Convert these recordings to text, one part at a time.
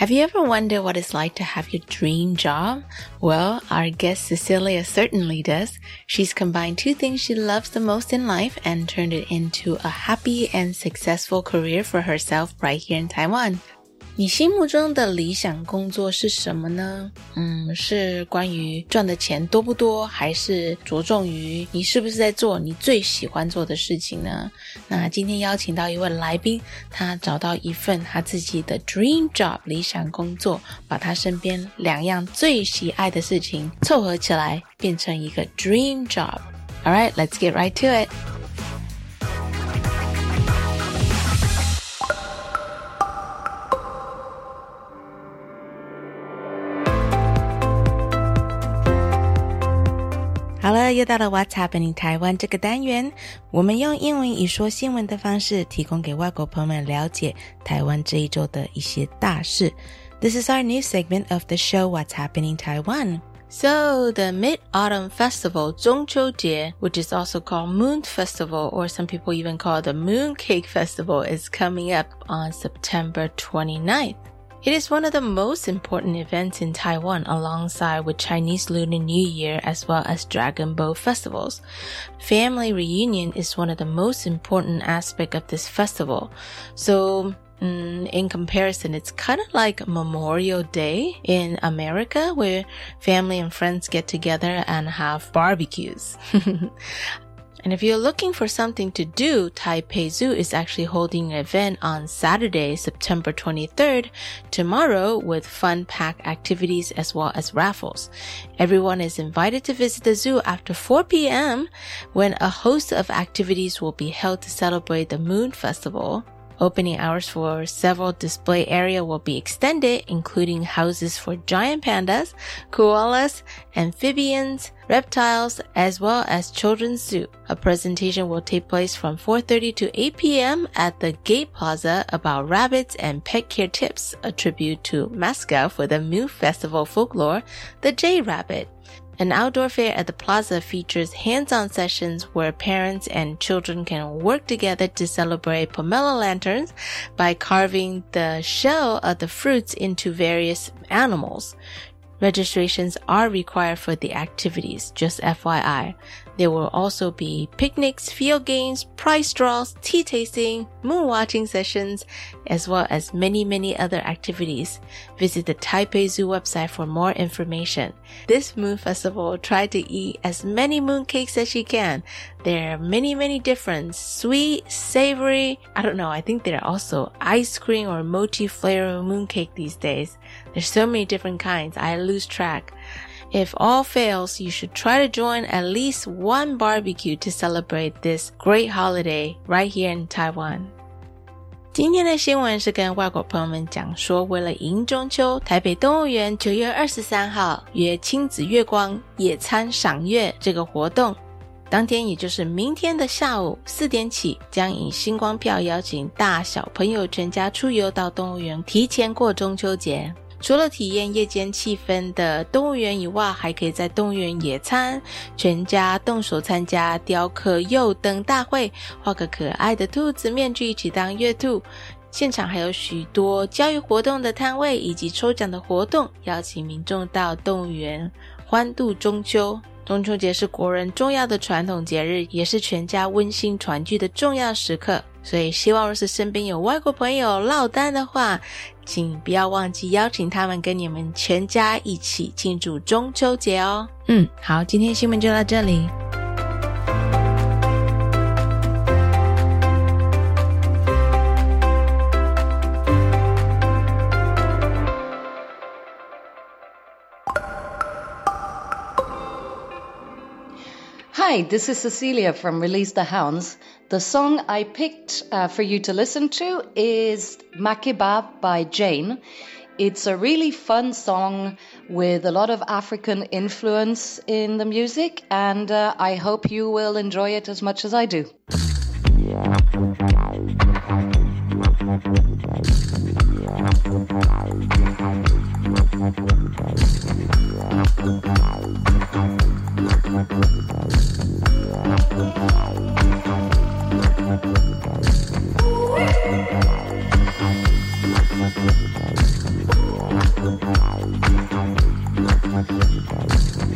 Have you ever wondered what it's like to have your dream job? Well, our guest Cecilia certainly does. She's combined two things she loves the most in life and turned it into a happy and successful career for herself right here in Taiwan. 你心目中的理想工作是什么呢？嗯，是关于赚的钱多不多，还是着重于你是不是在做你最喜欢做的事情呢？那今天邀请到一位来宾，他找到一份他自己的 dream job 理想工作，把他身边两样最喜爱的事情凑合起来，变成一个 dream job。All right, let's get right to it. Hello，又到了 What's Happening 台湾这个单元，我们用英文以说新闻的方式，提供给外国朋友们了解台湾这一周的一些大事。This is our new segment of the show What's Happening Taiwan. So the Mid-Autumn Festival, 中秋节, which is also called Moon Festival, or some people even call it the Moon Cake Festival, is coming up on September 29th. It is one of the most important events in Taiwan alongside with Chinese Lunar New Year as well as Dragon Boat festivals. Family reunion is one of the most important aspect of this festival. So mm, in comparison, it's kind of like Memorial Day in America where family and friends get together and have barbecues. And if you're looking for something to do, Taipei Zoo is actually holding an event on Saturday, September 23rd, tomorrow with fun packed activities as well as raffles. Everyone is invited to visit the zoo after 4 p.m. when a host of activities will be held to celebrate the Moon Festival. Opening hours for several display area will be extended, including houses for giant pandas, koalas, amphibians, reptiles, as well as children's zoo. A presentation will take place from 4.30 to 8 p.m. at the Gate Plaza about rabbits and pet care tips, a tribute to mascot for the Moon Festival folklore, the Jade Rabbit. An outdoor fair at the plaza features hands-on sessions where parents and children can work together to celebrate pomelo lanterns by carving the shell of the fruits into various animals. Registrations are required for the activities, just FYI. There will also be picnics, field games, prize draws, tea tasting, moon watching sessions, as well as many, many other activities. Visit the Taipei Zoo website for more information. This moon festival, try to eat as many moon cakes as you can. There are many, many different sweet, savory. I don't know. I think there are also ice cream or mochi flavor moon cake these days. There's so many different kinds. I lose track. If all fails, you should try to join at least one barbecue to celebrate this great holiday right here in Taiwan. 今天的新闻是跟外国朋友们讲说，为了迎中秋，台北动物园九月二十三号约亲子月光野餐赏月这个活动，当天也就是明天的下午四点起，将以星光票邀请大小朋友全家出游到动物园，提前过中秋节。除了体验夜间气氛的动物园以外，还可以在动物园野餐，全家动手参加雕刻幼灯大会，画个可爱的兔子面具，一起当月兔。现场还有许多教育活动的摊位以及抽奖的活动，邀请民众到动物园欢度中秋。中秋节是国人重要的传统节日，也是全家温馨团聚的重要时刻。所以，希望若是身边有外国朋友落单的话，请不要忘记邀请他们跟你们全家一起庆祝中秋节哦。嗯，好，今天新闻就到这里。Hi, this is Cecilia from Release the Hounds. The song I picked uh, for you to listen to is Makeba by Jain. It's a really fun song with a lot of African influence in the music, and uh, I hope you will enjoy it as much as I do. Can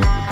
beat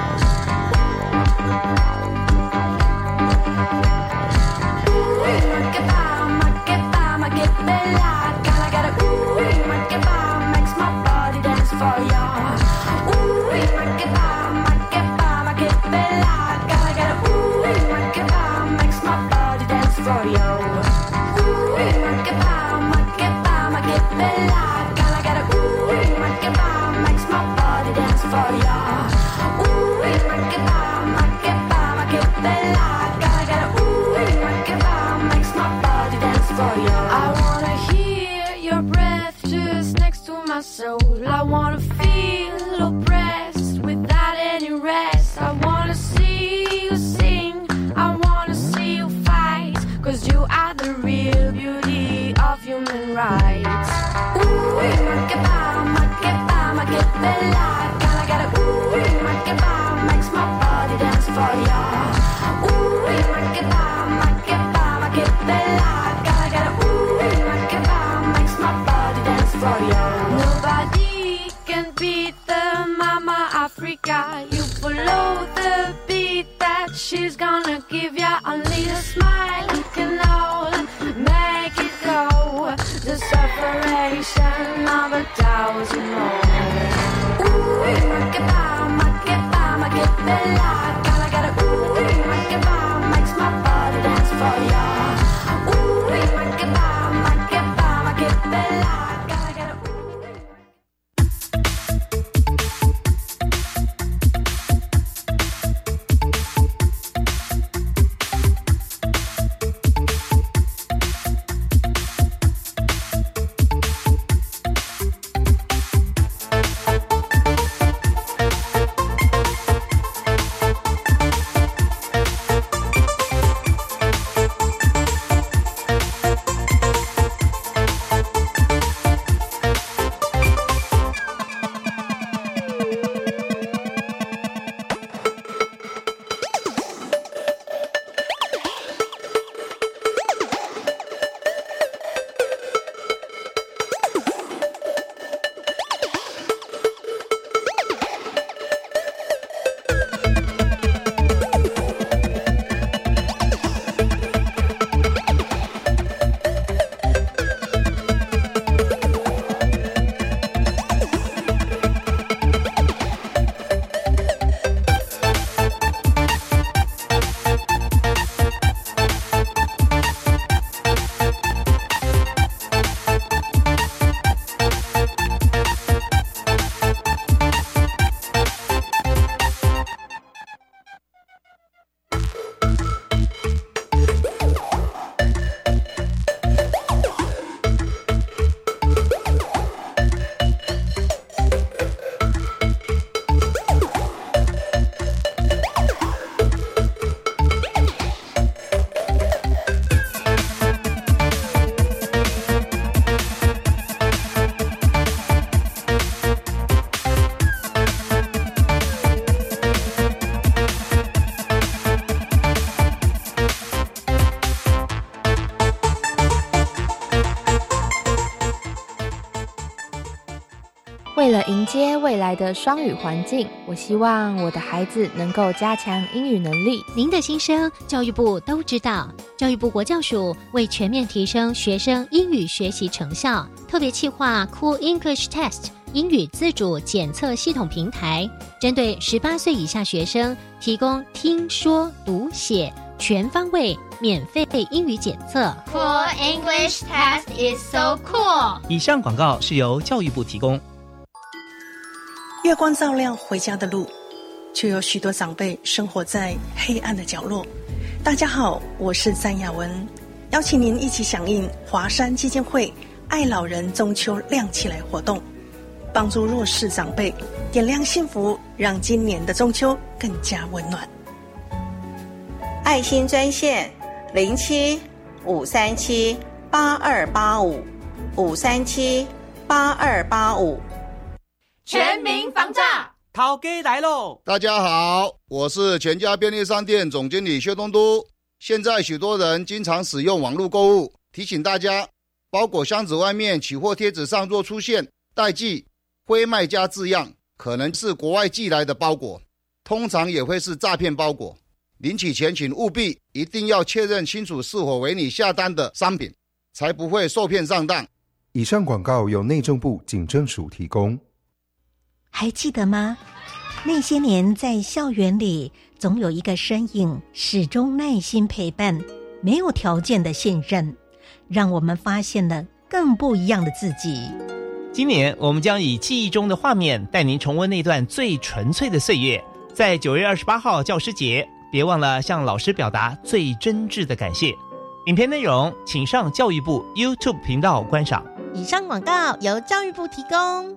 迎接未来的双语环境，我希望我的孩子能够加强英语能力。您的心声，教育部都知道。教育部国教署为全面提升学生英语学习成效，特别企划 Cool English Test 英语自主检测系统平台，针对十八岁以下学生提供听说读写全方位免费英语检测。Cool English Test is so cool。以上广告是由教育部提供。月光照亮回家的路，却有许多长辈生活在黑暗的角落。大家好，我是詹雅文，邀请您一起响应华山基金会“爱老人中秋亮起来”活动，帮助弱势长辈点亮幸福，让今年的中秋更加温暖。爱心专线零七五三七八二八五五三七八二八五。全民防诈，涛哥来喽！大家好，我是全家便利商店总经理薛东都。现在许多人经常使用网络购物，提醒大家，包裹箱子外面取货贴纸上若出现“代寄”“非卖家”字样，可能是国外寄来的包裹，通常也会是诈骗包裹。领取前，请务必一定要确认清楚是否为你下单的商品，才不会受骗上当。以上广告由内政部警政署提供。还记得吗？那些年在校园里，总有一个身影始终耐心陪伴，没有条件的信任，让我们发现了更不一样的自己。今年我们将以记忆中的画面带您重温那段最纯粹的岁月。在九月二十八号教师节，别忘了向老师表达最真挚的感谢。影片内容请上教育部 YouTube 频道观赏。以上广告由教育部提供。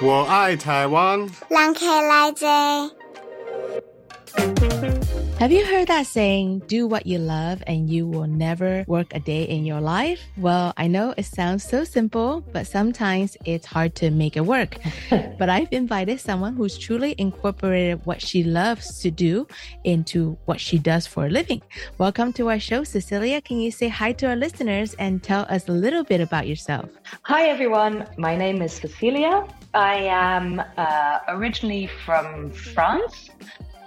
我爱台湾。Have you heard that saying, do what you love and you will never work a day in your life? Well, I know it sounds so simple, but sometimes it's hard to make it work. but I've invited someone who's truly incorporated what she loves to do into what she does for a living. Welcome to our show, Cecilia. Can you say hi to our listeners and tell us a little bit about yourself? Hi, everyone. My name is Cecilia. I am uh, originally from France.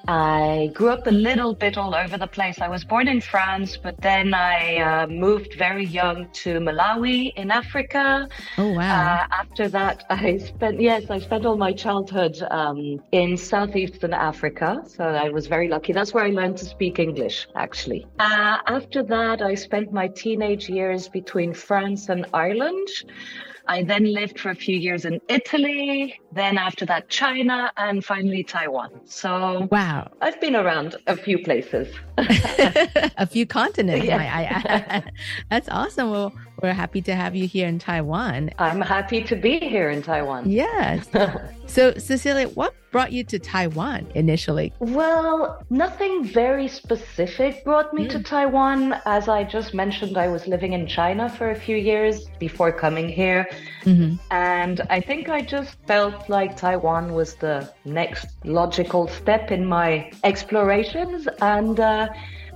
I grew up a little bit all over the place. I was born in France, but then I uh, moved very young to Malawi in Africa. Oh, wow. Uh, after that, I spent, yes, I spent all my childhood um, in southeastern Africa. So I was very lucky. That's where I learned to speak English, actually. Uh, after that, I spent my teenage years between France and Ireland. I then lived for a few years in Italy, then after that, China, and finally Taiwan. So, wow. I've been around a few places. a few continents, Yeah. might I add. That's awesome. Well, we're happy to have you here in Taiwan. I'm happy to be here in Taiwan. Yes. so, Cecilia, what brought you to Taiwan initially? Well, nothing very specific brought me to Taiwan. As I just mentioned, I was living in China for a few years before coming here. Mm-hmm. And I think I just felt like Taiwan was the next logical step in my explorations. And uh,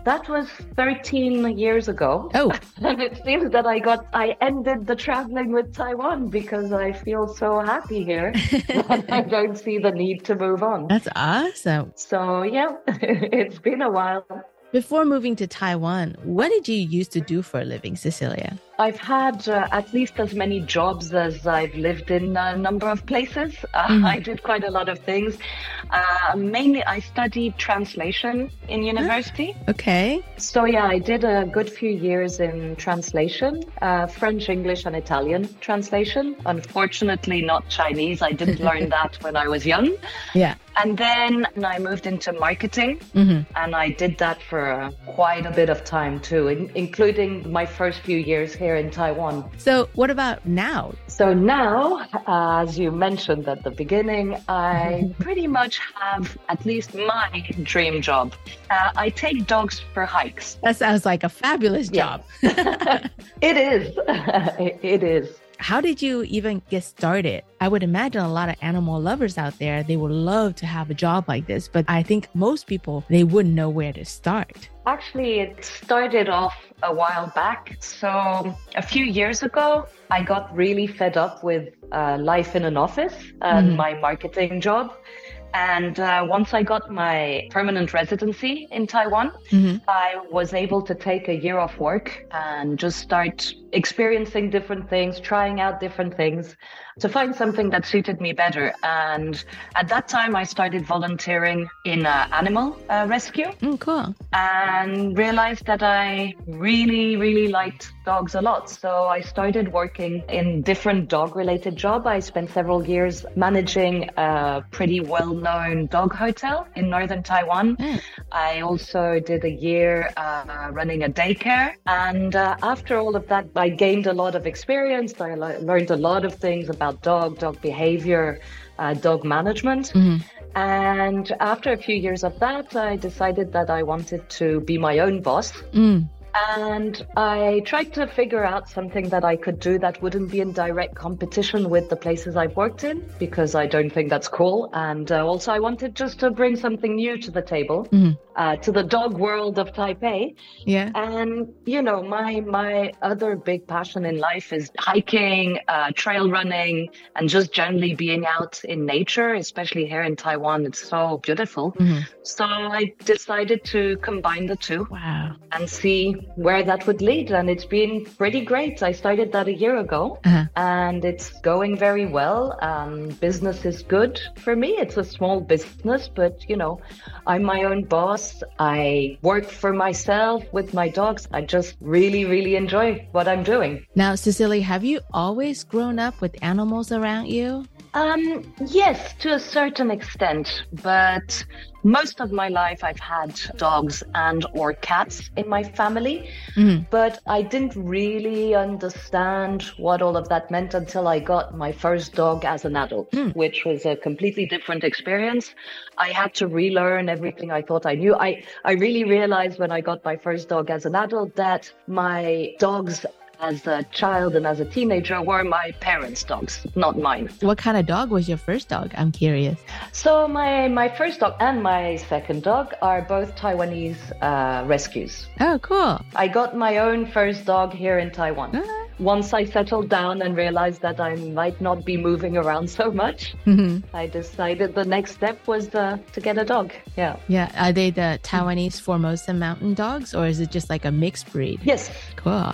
that was 13 years ago. Oh. and it seems that I got, I ended the traveling with Taiwan because I feel so happy here. that I don't see the need to move on. That's awesome. So, yeah, it's been a while. Before moving to Taiwan, what did you used to do for a living, Cecilia? I've had uh, at least as many jobs as I've lived in a number of places. Uh, Mhm. I did quite a lot of things. Uh, mainly, I studied translation in university. Okay. So, yeah, I did a good few years in translation uh, French, English, and Italian translation. Unfortunately, not Chinese. I didn't learn that when I was young. Yeah. And then I moved into marketing, Mhm. and I did that for uh, quite a bit of time too, in- including my first few years here in Taiwan. So, what about now? So now, as you mentioned at the beginning, I pretty much have at least my dream job. Uh, I take dogs for hikes. That sounds like a fabulous Yeah. job. It is. It is. How did you even get started? I would imagine a lot of animal lovers out there, they would love to have a job like this, but I think most people, they wouldn't know where to start. Actually, it started off a while back. So, a few years ago, I got really fed up with uh, life in an office and Mhm. my marketing job. And uh, once I got my permanent residency in Taiwan, Mhm. I was able to take a year off work and just start experiencing different things, trying out different things to find something that suited me better. And at that time, I started volunteering in uh, animal uh, rescue Mm, cool. and realized that I really, really liked dogs a lot. So I started working in different dog related job. I spent several years managing a pretty well-known dog hotel in northern Taiwan. I also did a year uh, running a daycare. And uh, after all of that, I gained a lot of experience. I le- learned a lot of things about dog, dog behavior, uh, dog management. And after a few years of that, I decided that I wanted to be my own boss. Mm. And I tried to figure out something that I could do that wouldn't be in direct competition with the places I've worked in, because I don't think that's cool. And uh, also, I wanted just to bring something new to the table, Mhm. Uh, to the dog world of Taipei. Yeah. And you know, my my other big passion in life is hiking, uh, trail running, and just generally being out in nature. Especially here in Taiwan, it's so beautiful. Mhm. So I decided to combine the two. Wow. And see where that would lead. And it's been pretty great. I started that a year ago Uh-huh. and it's going very well. Um, business is good for me. It's a small business, but you know, I'm my own boss. I work for myself with my dogs. I just really, really enjoy what I'm doing. Now, Cecily, have you always grown up with animals around you? Um, yes, to a certain extent, but most of my life I've had dogs and or cats in my family, Mhm. but I didn't really understand what all of that meant until I got my first dog as an adult, which was a completely different experience. I had to relearn everything I thought I knew. I, I really realized when I got my first dog as an adult that my dogs as a child and as a teenager were my parents' dogs, not mine. What kind of dog was your first dog? I'm curious. So my my first dog and my second dog are both Taiwanese uh, rescues. Oh, cool. I got my own first dog here in Taiwan. Once I settled down and realized that I might not be moving around so much, Mhm. I decided the next step was uh, to get a dog. Yeah. Yeah. Are they the Taiwanese Formosa mountain dogs or is it just like a mixed breed? Yes. Cool.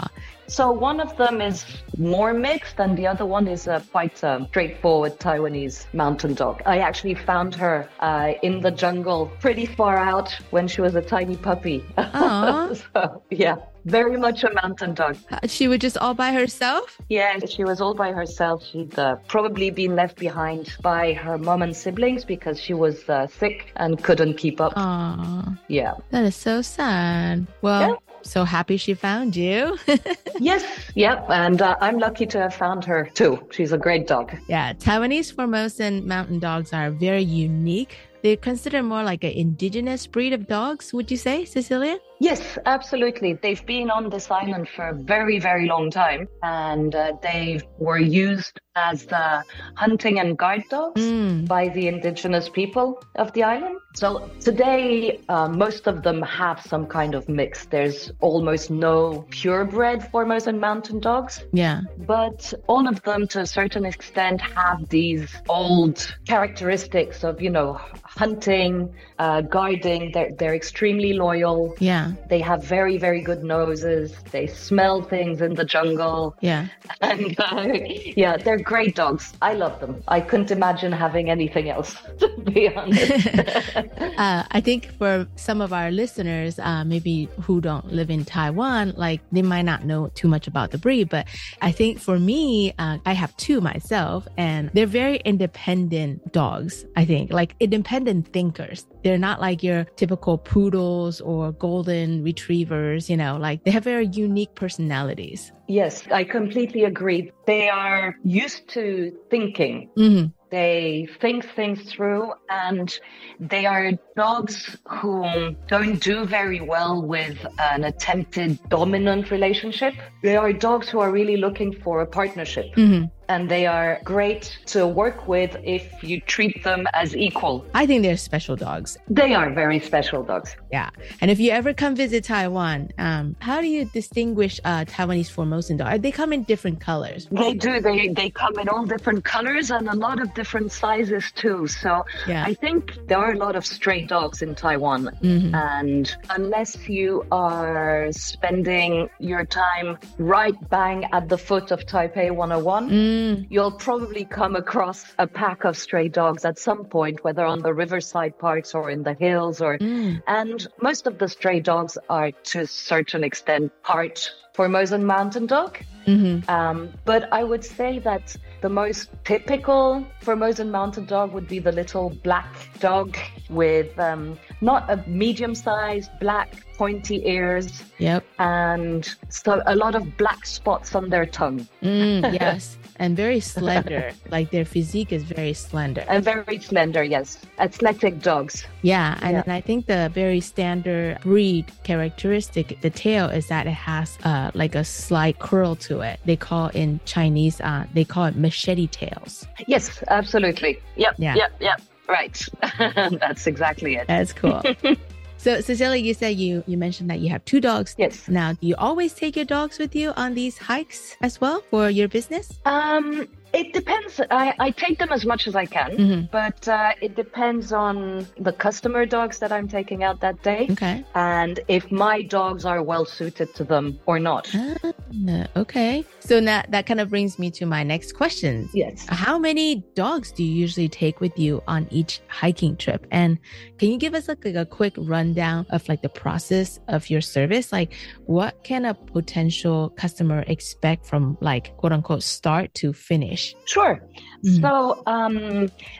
So one of them is more mixed, and the other one is a quite um, straightforward Taiwanese mountain dog. I actually found her uh, in the jungle, pretty far out, when she was a tiny puppy. So, yeah, very much a mountain dog. Uh, She was just all by herself? Yeah, she was all by herself. She'd uh, probably been left behind by her mom and siblings because she was uh, sick and couldn't keep up. Aw. Yeah. That is so sad. Well, so happy she found you. Yes, yep, and uh, I'm lucky to have found her too. She's a great dog. yeah, Taiwanese Formosan mountain dogs are very unique. They're considered more like an indigenous breed of dogs, would you say, Cecilia? Yes, absolutely. They've been on this island for a very, very long time, and uh, they were used as uh, hunting and guide dogs by the indigenous people of the island. So today, uh, most of them have some kind of mix. There's almost no purebred Formosan mountain dogs. Yeah. But all of them, to a certain extent, have these old characteristics of, you know, hunting, uh, guiding. They're, they're extremely loyal. Yeah. They have very, very good noses. They smell things in the jungle. Yeah. And uh, yeah, they're great dogs. I love them. I couldn't imagine having anything else, to be honest. uh, I think for some of our listeners, uh, maybe who don't live in Taiwan, like they might not know too much about the breed. But I think for me, uh, I have two myself, and they're very independent dogs. I think like independent independent thinkers. They're not like your typical poodles or golden retrievers, you know, like they have very unique personalities. Yes, I completely agree. They are used to thinking. Mm-hmm. They think things through and they are dogs who don't do very well with an attempted dominant relationship. They are dogs who are really looking for a partnership. Mm-hmm. And they are great to work with if you treat them as equal. I think they're special dogs. They are very special dogs. Yeah. And if you ever come visit Taiwan, um, how do you distinguish uh, Taiwanese Formosan dogs? They come in different colors. They do. They they come in all different colors and a lot of different sizes too. So Yeah. I think there are a lot of stray dogs in Taiwan. Mhm. And unless you are spending your time right bang at the foot of Taipei 101, Mm. you'll probably come across a pack of stray dogs at some point, whether on the riverside parks or in the hills or Mm. and most of the stray dogs are to a certain extent part Formosan mountain dog. Mm-hmm. Um, but I would say that the most typical Formosan mountain dog would be the little black dog with um, not a medium sized black pointy ears Yep. and so a lot of black spots on their tongue. Mm, yes. And very slender. like their physique is very slender. And very slender, yes. Athletic dogs. Yeah, and Yeah. I think the very standard breed characteristic, the tail is that it has uh, like a slight curl to it. They call in Chinese, uh, they call it machete tails. Yes, absolutely. Yep, Yeah. yep, yep. Right. That's exactly it. That's cool. so, Cecilia, you said you you mentioned that you have two dogs. Yes. Now, do you always take your dogs with you on these hikes as well for your business? Um, it depends. I, I take them as much as I can, Mhm. but uh, it depends on the customer dogs that I'm taking out that day Okay. and if my dogs are well suited to them or not. Uh, okay. So now that kind of brings me to my next question. Yes. How many dogs do you usually take with you on each hiking trip? And can you give us like, like a quick rundown of like the process of your service? Like what can a potential customer expect from like quote unquote start to finish? Sure. Mhm. So um,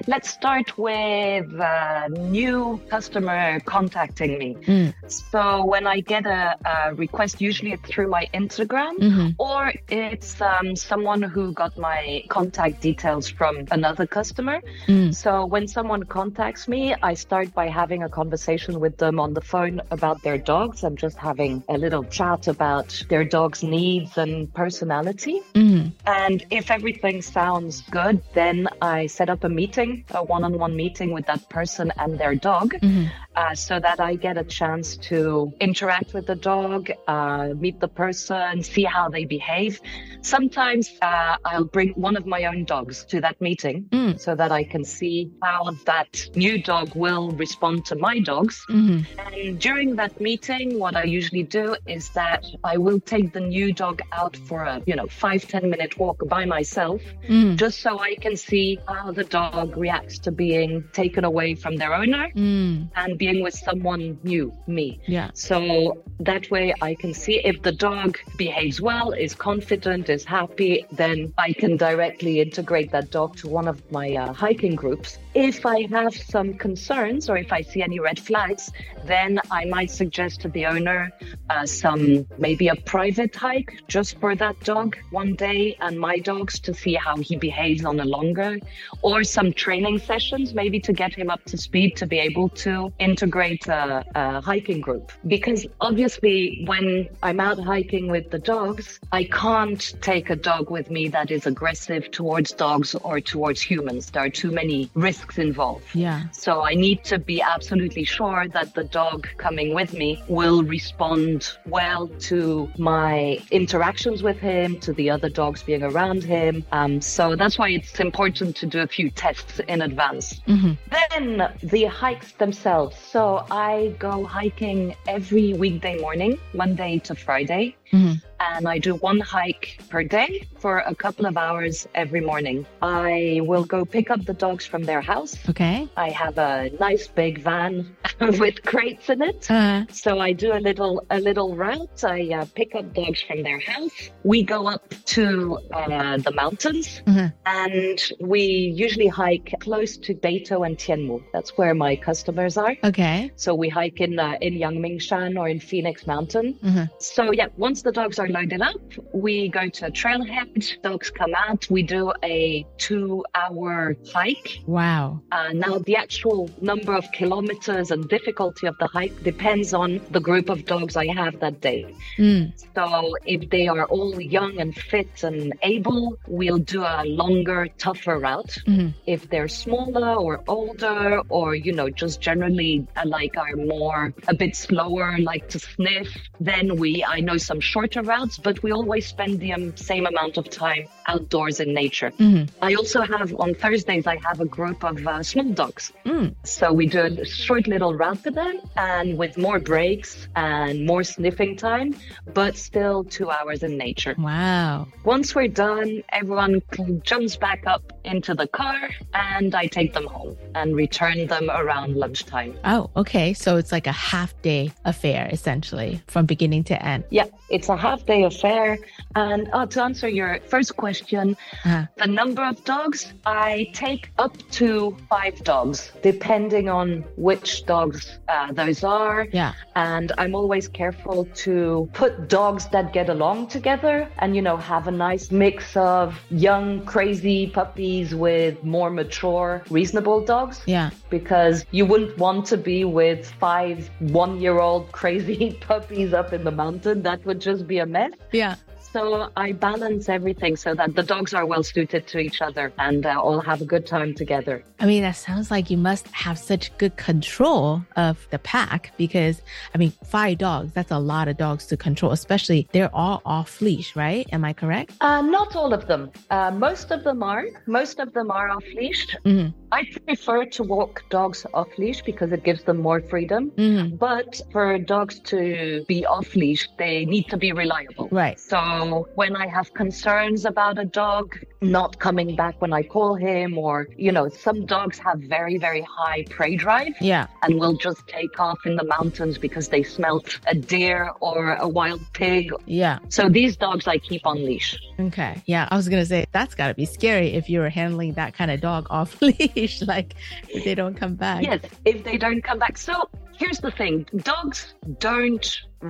let's start with a new customer contacting me. Mm. So when I get a, a request, usually it's through my Instagram Mhm. or it's um, someone who got my contact details from another customer. Mm. So when someone contacts me, I start by having a conversation with them on the phone about their dogs and just having a little chat about their dog's needs and personality. Mhm. And if everything sounds good, then I set up a meeting, a one on one meeting with that person and their dog. Mhm. Uh, so that I get a chance to interact with the dog, uh, meet the person, see how they behave. Sometimes uh, I'll bring one of my own dogs to that meeting Mm. so that I can see how that new dog will respond to my dogs. Mhm. And during that meeting, what I usually do is that I will take the new dog out for a, you know, five ten minute walk by myself, Mm. just so I can see how the dog reacts to being taken away from their owner Mm. and being with someone new, me. Yeah. So that way I can see if the dog behaves well, is confident, is happy, then I can directly integrate that dog to one of my uh, hiking groups. If I have some concerns or if I see any red flags, then I might suggest to the owner uh, some maybe a private hike just for that dog one day and my dogs to see how he behaves on a longer or some training sessions maybe to get him up to speed to be able to integrate a, a hiking group. Because obviously when i'm out hiking with the dogs i can't take a dog with me that is aggressive towards dogs or towards humans. There are too many risks involved Yeah. so I need to be absolutely sure that the dog coming with me will respond well to my interactions with him, to the other dogs being around him. Um, so that's why it's important to do a few tests in advance. Mhm. Then the hikes themselves. So I go hiking every weekday morning, Monday to Friday. Mhm. and I do one hike per day for a couple of hours every morning. I will go pick up the dogs from their house. Okay. I have a nice big van with crates in it. Uh-huh. So I do a little a little route. I uh, pick up dogs from their house. We go up to uh, the mountains, Mhm. and we usually hike close to Beitou and Tianmu. That's where my customers are. Okay. So we hike in uh, in Yangmingshan or in Phoenix Mountain. Mhm. So yeah, once the dogs are loaded up, we go to a trailhead. Dogs come out. We do a two-hour hike. Wow. Uh, now, the actual number of kilometers and difficulty of the hike depends on the group of dogs I have that day. Mm. So, if they are all young and fit and able, we'll do a longer, tougher route. Mhm. If they're smaller or older, or you know, just generally uh, like are more a bit slower, like to sniff, then we I know some shorter routes, but we always spend the um, same amount of time outdoors in nature. Mhm. I also have on Thursdays I have a group of uh, small dogs. Mm. So we do a short little route for them and with more breaks and more sniffing time, but still two hours in nature. Wow. Once we're done, everyone jumps back up into the car and I take them home and return them around lunchtime. Oh, okay. So it's like a half day affair, essentially, from beginning to end. Yeah, it's a half day affair. And uh, to answer your first question, Uh-huh. the number of dogs, I take up to five dogs, depending on which dogs uh, those are. Yeah. And I'm always careful to put dogs that get along together and, you know, have a nice mix of young, crazy puppies with more mature, reasonable dogs Yeah. because you wouldn't want to be with five one year old crazy puppies up in the mountain. That would just be a mess. Yeah. So I balance everything so that the dogs are well suited to each other and uh, all have a good time together. I mean, that sounds like you must have such good control of the pack because, I mean, five dogs, that's a lot of dogs to control, especially they're all off leash, right? Am I correct? Uh, not all of them. Uh, most of them are. Most of them are off leashed. Mhm. I prefer to walk dogs off leash because it gives them more freedom. Mhm. But for dogs to be off leash, they need to be reliable. Right. So when I have concerns about a dog not coming back when I call him, or, you know, some dogs have very, very high prey drive Yeah. and will just take off in the mountains because they smelt a deer or a wild pig. Yeah. So these dogs I keep on leash. Okay. Yeah. I was going to say that's got to be scary if you're handling that kind of dog off leash, like if they don't come back. Yes, if they don't come back. So here's the thing dogs don't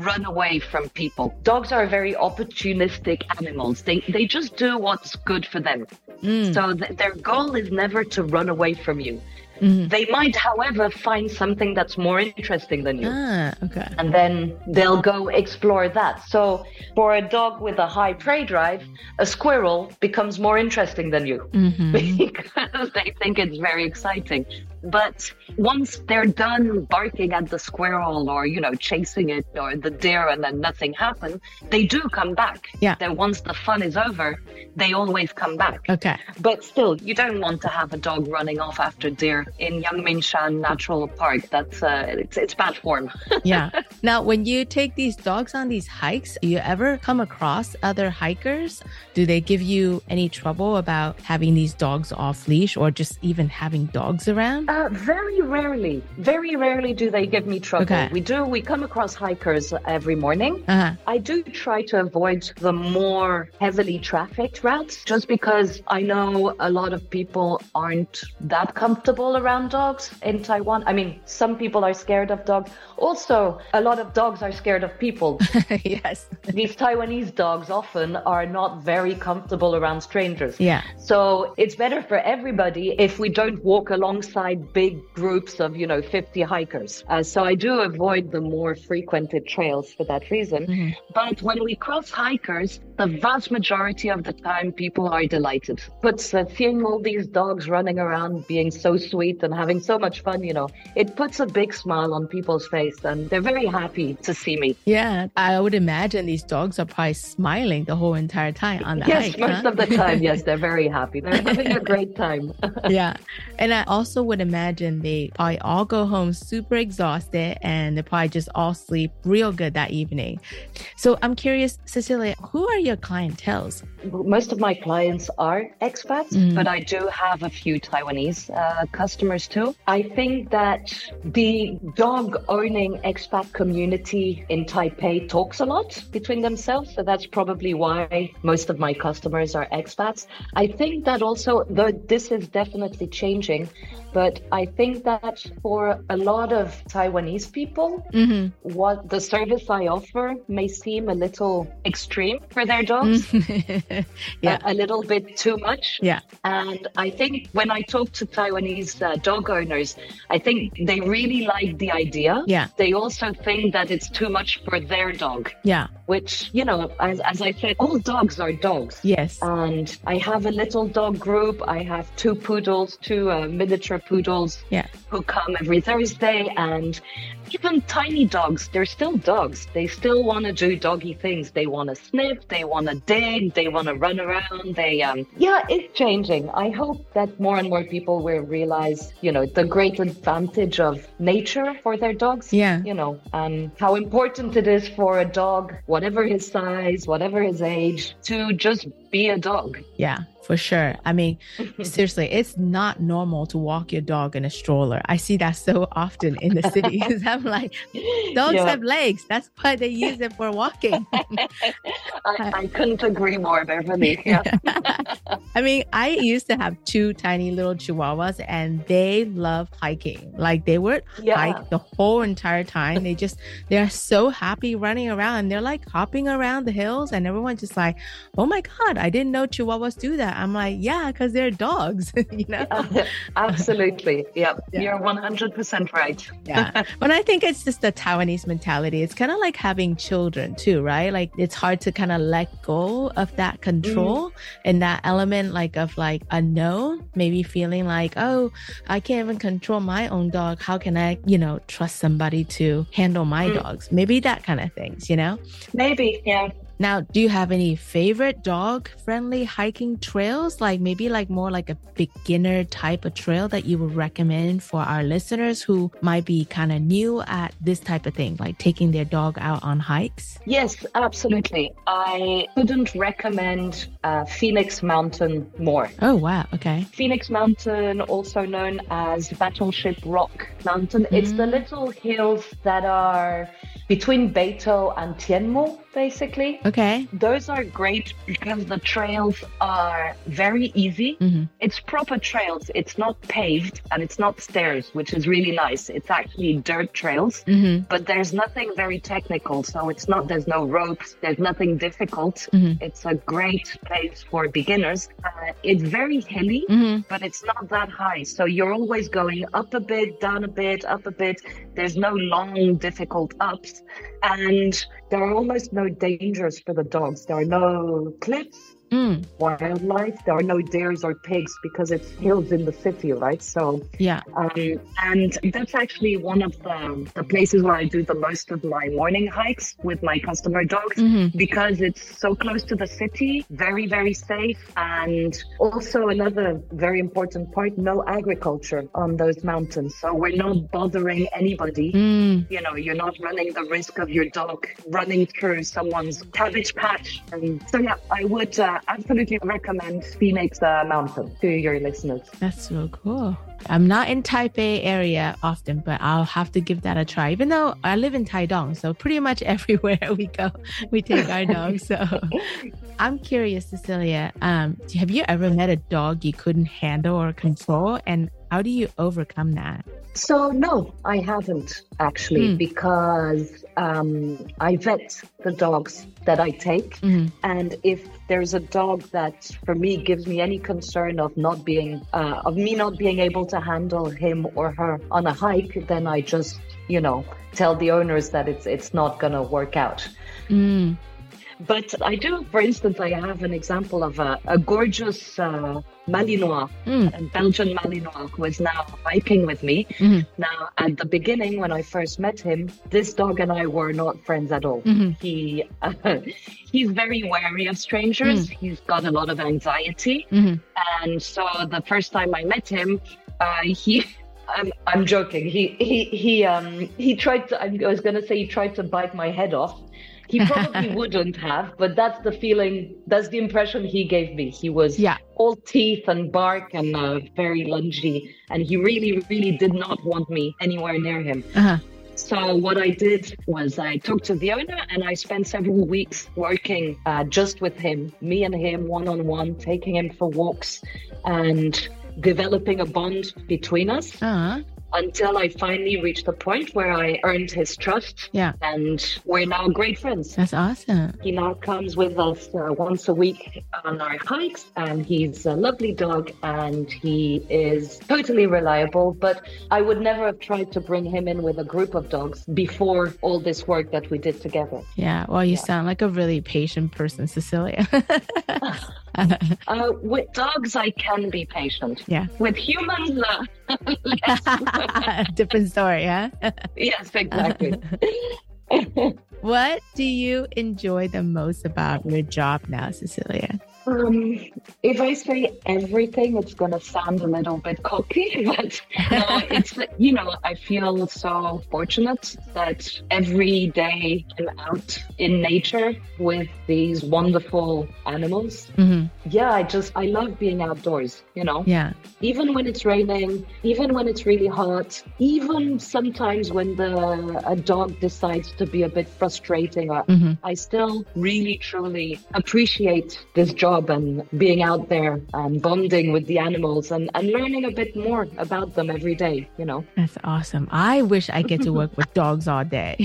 run away from people. Dogs are very opportunistic animals. They, they just do what's good for them. Mm. So th- their goal is never to run away from you. Mhm. They might, however, find something that's more interesting than you. Ah, okay. And then they'll go explore that. So, for a dog with a high prey drive, a squirrel becomes more interesting than you Mhm. because they think it's very exciting. But once they're done barking at the squirrel or, you know, chasing it or the deer and then nothing happened, they do come back. Yeah. Then once the fun is over, they always come back. Okay. But still, you don't want to have a dog running off after deer in Yangmingshan National Park. That's uh, it's it's bad form. yeah. Now, when you take these dogs on these hikes, you ever come across other hikers? Do they give you any trouble about having these dogs off leash or just even having dogs around? Uh, very rarely, very rarely do they give me trouble. Okay. We do. We come across hikers every morning. Uh-huh. I do try to avoid the more heavily trafficked routes just because I know a lot of people aren't that comfortable around dogs in Taiwan. I mean, some people are scared of dogs. Also, a lot of dogs are scared of people. yes. These Taiwanese dogs often are not very comfortable around strangers. Yeah. So it's better for everybody if we don't walk alongside big groups of, you know, 50 hikers. Uh, so I do avoid the more frequented trails for that reason. Mhm. But when we cross hikers, the vast majority of the time people are delighted. But uh, seeing all these dogs running around being so sweet and having so much fun, you know, it puts a big smile on people's face and they're very happy to see me. Yeah. I would imagine these dogs are probably smiling the whole entire time on the yes, hike. most huh? of the time, yes, they're very happy. They're having a great time. yeah. And I also would imagine they probably all go home super exhausted and they probably just all sleep real good that evening. So I'm curious, Cecilia, who are your clientels? Most of my clients are expats, mm. but I do have a few Taiwanese uh, customers too. I think that the dog owning expat community in Taipei talks a lot between themselves. So that's probably why most of my customers are expats. I think that also, though this is definitely changing, but I think that for a lot of Taiwanese people, mm-hmm. what the service I offer may seem a little extreme for their dogs. yeah. A, a, little bit too much. Yeah. And I think when I talk to Taiwanese uh, dog owners, I think they really like the idea. Yeah. They also think that it's too much for their dog. Yeah. Which, you know, as, as I said, all dogs are dogs. Yes. And I have a little dog group. I have two poodles, two uh, miniature poodles yeah. who come every Thursday. And even tiny dogs, they're still dogs. They still want to do doggy things. They want to sniff, they want to dig, they want to run around. They, um, yeah, it's changing. I hope that more and more people will realize, you know, the great advantage of nature for their dogs. Yeah. You know, and how important it is for a dog, whatever his size, whatever his age, to just be a dog. Yeah for sure. I mean, seriously, it's not normal to walk your dog in a stroller. I see that so often in the city I'm like, dogs yeah. have legs. That's why they use it for walking. I, I, couldn't agree more, Beverly. Yeah. I mean, I used to have two tiny little chihuahuas and they love hiking. Like they would yeah. hike the whole entire time. They just, they're so happy running around. They're like hopping around the hills and everyone's just like, oh my God, I didn't know chihuahuas do that. I'm like, yeah, because they're dogs, you know? Absolutely. Yep. Yeah. You're 100% right. yeah. But I think it's just the Taiwanese mentality. It's kind of like having children too, right? Like it's hard to kind of let go of that control mm. and that element like of like unknown, maybe feeling like, oh, I can't even control my own dog. How can I, you know, trust somebody to handle my mm. dogs? Maybe that kind of things, you know? Maybe, yeah. Now, do you have any favorite dog friendly hiking trails? Like maybe like more like a beginner type of trail that you would recommend for our listeners who might be kind of new at this type of thing, like taking their dog out on hikes? Yes, absolutely. I couldn't recommend uh, Phoenix Mountain more. Oh, wow. Okay. Phoenix Mountain, also known as Battleship Rock Mountain, mm-hmm. it's the mm. little hills that are between Beitou and Tianmu, basically. Okay. Those are great because the trails are very easy. Mm-hmm. It's proper trails. It's not paved and it's not stairs, which is really nice. It's actually dirt trails, mm-hmm. but there's nothing very technical. So it's not, there's no ropes, there's nothing difficult. Mm-hmm. It's a great place for beginners. Uh, it's very hilly, mm-hmm. but it's not that high. So you're always going up a bit, down a bit, up a bit. There's no long, difficult ups and there are almost no dangers for the dogs. There are no cliffs, mm. wildlife. There are no deers or pigs because it's hills in the city, right? So yeah, um, and that's actually one of the the places where I do the most of my morning hikes with my customer dogs mm-hmm. because it's so close to the city, very very safe, and also another very important part: no agriculture on those mountains, so we're not bothering anybody. Mm. You know, you're not running the risk of your dog running through someone's cabbage patch, and so yeah, I would. Uh, absolutely recommend Phoenix uh, Mountain to your listeners. That's so cool. I'm not in Taipei area often, but I'll have to give that a try. Even though I live in Taidong, so pretty much everywhere we go, we take our dogs. So I'm curious, Cecilia, um, have you ever met a dog you couldn't handle or control, and how do you overcome that? So no, I haven't actually mm. because um, I vet the dogs that I take, mm-hmm. and if there's a dog that for me gives me any concern of not being uh, of me not being able to handle him or her on a hike, then I just you know tell the owners that it's it's not gonna work out. Mm. But I do, for instance, I have an example of a, a gorgeous uh, Malinois, mm. a Belgian Malinois, who is now hiking with me. Mm-hmm. Now, at the beginning, when I first met him, this dog and I were not friends at all. Mm-hmm. He uh, he's very wary of strangers. Mm. He's got a lot of anxiety, mm-hmm. and so the first time I met him, uh, he I'm I'm joking. He he he um he tried to. I was gonna say he tried to bite my head off. He probably wouldn't have, but that's the feeling. That's the impression he gave me. He was yeah. all teeth and bark and uh, very lungy, and he really really did not want me anywhere near him. Uh-huh. So what I did was I talked to the owner and I spent several weeks working uh, just with him, me and him one on one, taking him for walks and developing a bond between us. Uh-huh until I finally reached the point where I earned his trust. Yeah. And we're now great friends. That's awesome. He now comes with us uh, once a week on our hikes, and he's a lovely dog and he is totally reliable. But I would never have tried to bring him in with a group of dogs before all this work that we did together. Yeah. Well, you yeah. sound like a really patient person, Cecilia. uh, with dogs, I can be patient. Yeah. With humans, uh, different story, huh? yes, exactly. what do you enjoy the most about your job now, Cecilia? Um, if I say everything, it's going to sound a little bit cocky, but it's, you know, I feel so fortunate that every day I'm out in nature with these wonderful animals. Mm-hmm. Yeah, I just, I love being outdoors, you know? Yeah. Even when it's raining, even when it's really hot, even sometimes when the a dog decides to be a bit frustrating, mm-hmm. I still really, truly appreciate this job job and being out there and bonding with the animals and, and learning a bit more about them every day, you know. That's awesome. I wish I get to work with dogs all day.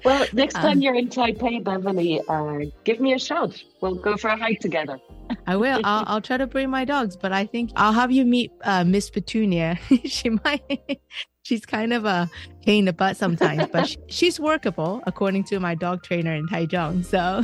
well, next time um, you're in Taipei, Beverly, uh, give me a shout. We'll go for a hike together. I will. I'll, I'll try to bring my dogs, but I think I'll have you meet uh, Miss Petunia. she might she's kind of a pain in the butt sometimes, but she, she's workable according to my dog trainer in Taichung. So,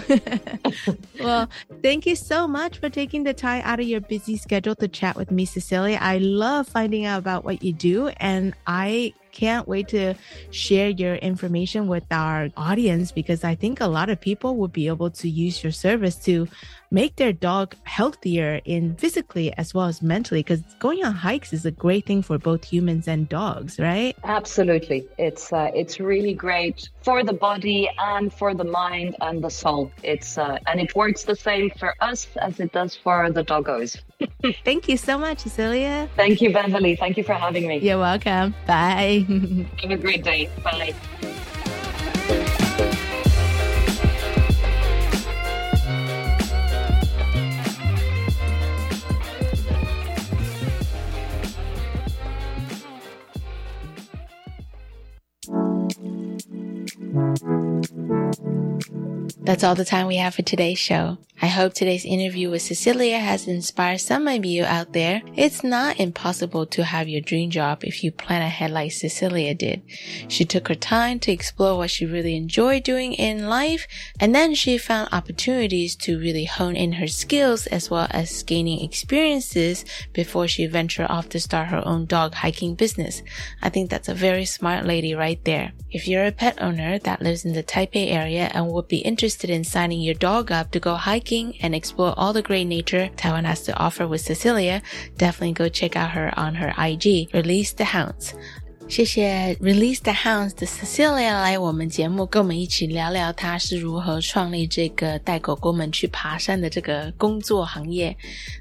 well, thank you so much for taking the time out of your busy schedule to chat with me, Cecilia. I love finding out about what you do, and I can't wait to share your information with our audience because I think a lot of people will be able to use your service to make their dog healthier in physically as well as mentally because going on hikes is a great thing for both humans and dogs right? Absolutely. It's uh, it's really great for the body and for the mind and the soul. It's uh, and it works the same for us as it does for the doggos thank you so much cecilia. Thank you beverly. Thank you for having me. You're welcome. Bye. Have a great day. Bye That's all the time we have for today's show. I hope today's interview with Cecilia has inspired some of you out there. It's not impossible to have your dream job if you plan ahead like Cecilia did. She took her time to explore what she really enjoyed doing in life, and then she found opportunities to really hone in her skills as well as gaining experiences before she ventured off to start her own dog hiking business. I think that's a very smart lady right there. If you're a pet owner that lives in the Taipei area and would be interested in signing your dog up to go hiking and explore all the great nature Taiwan has to offer with Cecilia, definitely go check out her on her IG, Release the Hounds. 谢谢 Release the Hounds 的 Cecilia 来我们节目，跟我们一起聊聊她是如何创立这个带狗狗们去爬山的这个工作行业。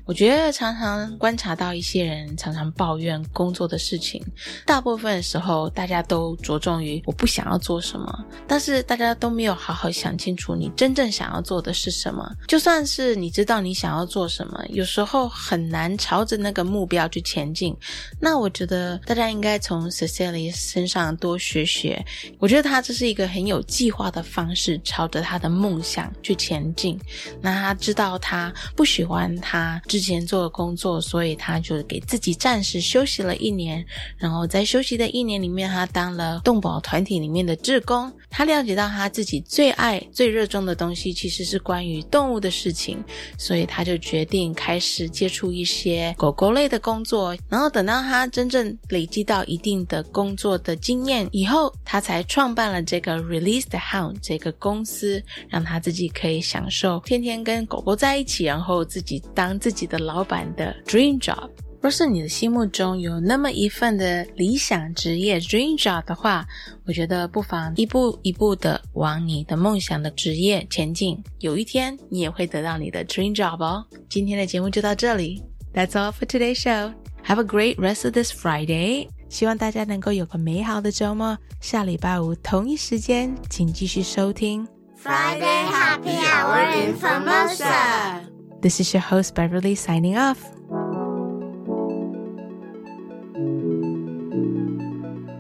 我觉得常常观察到一些人常常抱怨工作的事情，大部分时候大家都着重于我不想要做什么，但是大家都没有好好想清楚你真正想要做的是什么。就算是你知道你想要做什么，有时候很难朝着那个目标去前进。那我觉得大家应该从 Jelly 身上多学学，我觉得他这是一个很有计划的方式，朝着他的梦想去前进。那他知道他不喜欢他之前做的工作，所以他就给自己暂时休息了一年。然后在休息的一年里面，他当了动保团体里面的志工。他了解到他自己最爱、最热衷的东西其实是关于动物的事情，所以他就决定开始接触一些狗狗类的工作。然后等到他真正累积到一定的工作的经验以后，他才创办了这个 Release the Hound 这个公司，让他自己可以享受天天跟狗狗在一起，然后自己当自己的老板的 dream job。若是你的心目中有那么一份的理想职业 （dream job） 的话，我觉得不妨一步一步的往你的梦想的职业前进。有一天，你也会得到你的 dream job 哦。今天的节目就到这里，That's all for today's show. Have a great rest of this Friday. 希望大家能够有个美好的周末。下礼拜五同一时间，请继续收听 Friday Happy Hour in Formosa. This is your host Beverly signing off.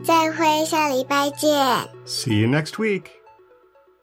再会，下礼拜见。See you next week.